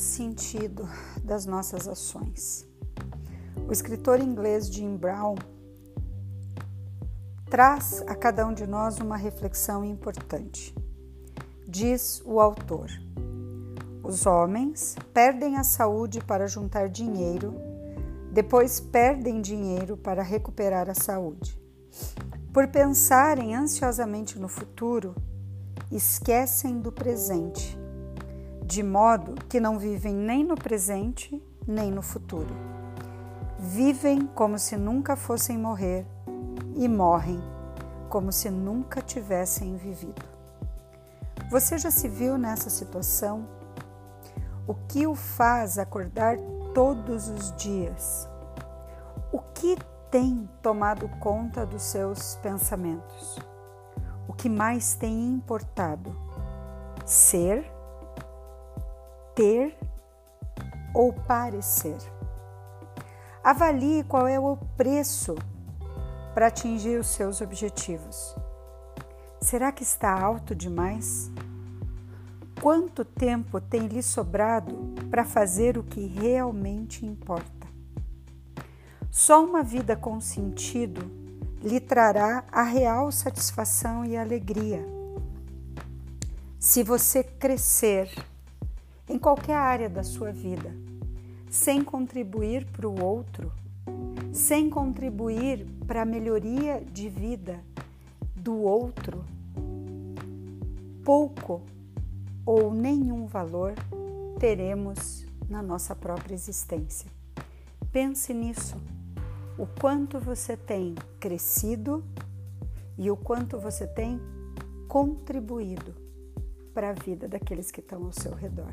sentido das nossas ações? O escritor inglês Jim Brown traz a cada um de nós uma reflexão importante. Diz o autor: Os homens perdem a saúde para juntar dinheiro, depois perdem dinheiro para recuperar a saúde. Por pensarem ansiosamente no futuro, esquecem do presente, de modo que não vivem nem no presente nem no futuro. Vivem como se nunca fossem morrer e morrem como se nunca tivessem vivido. Você já se viu nessa situação? O que o faz acordar todos os dias? O que tem tomado conta dos seus pensamentos? O que mais tem importado? Ser, ter ou parecer? Avalie qual é o preço para atingir os seus objetivos. Será que está alto demais? Quanto tempo tem lhe sobrado para fazer o que realmente importa? Só uma vida com sentido lhe trará a real satisfação e alegria. Se você crescer em qualquer área da sua vida, sem contribuir para o outro, sem contribuir para a melhoria de vida do outro, pouco ou nenhum valor teremos na nossa própria existência. Pense nisso, o quanto você tem crescido e o quanto você tem contribuído para a vida daqueles que estão ao seu redor.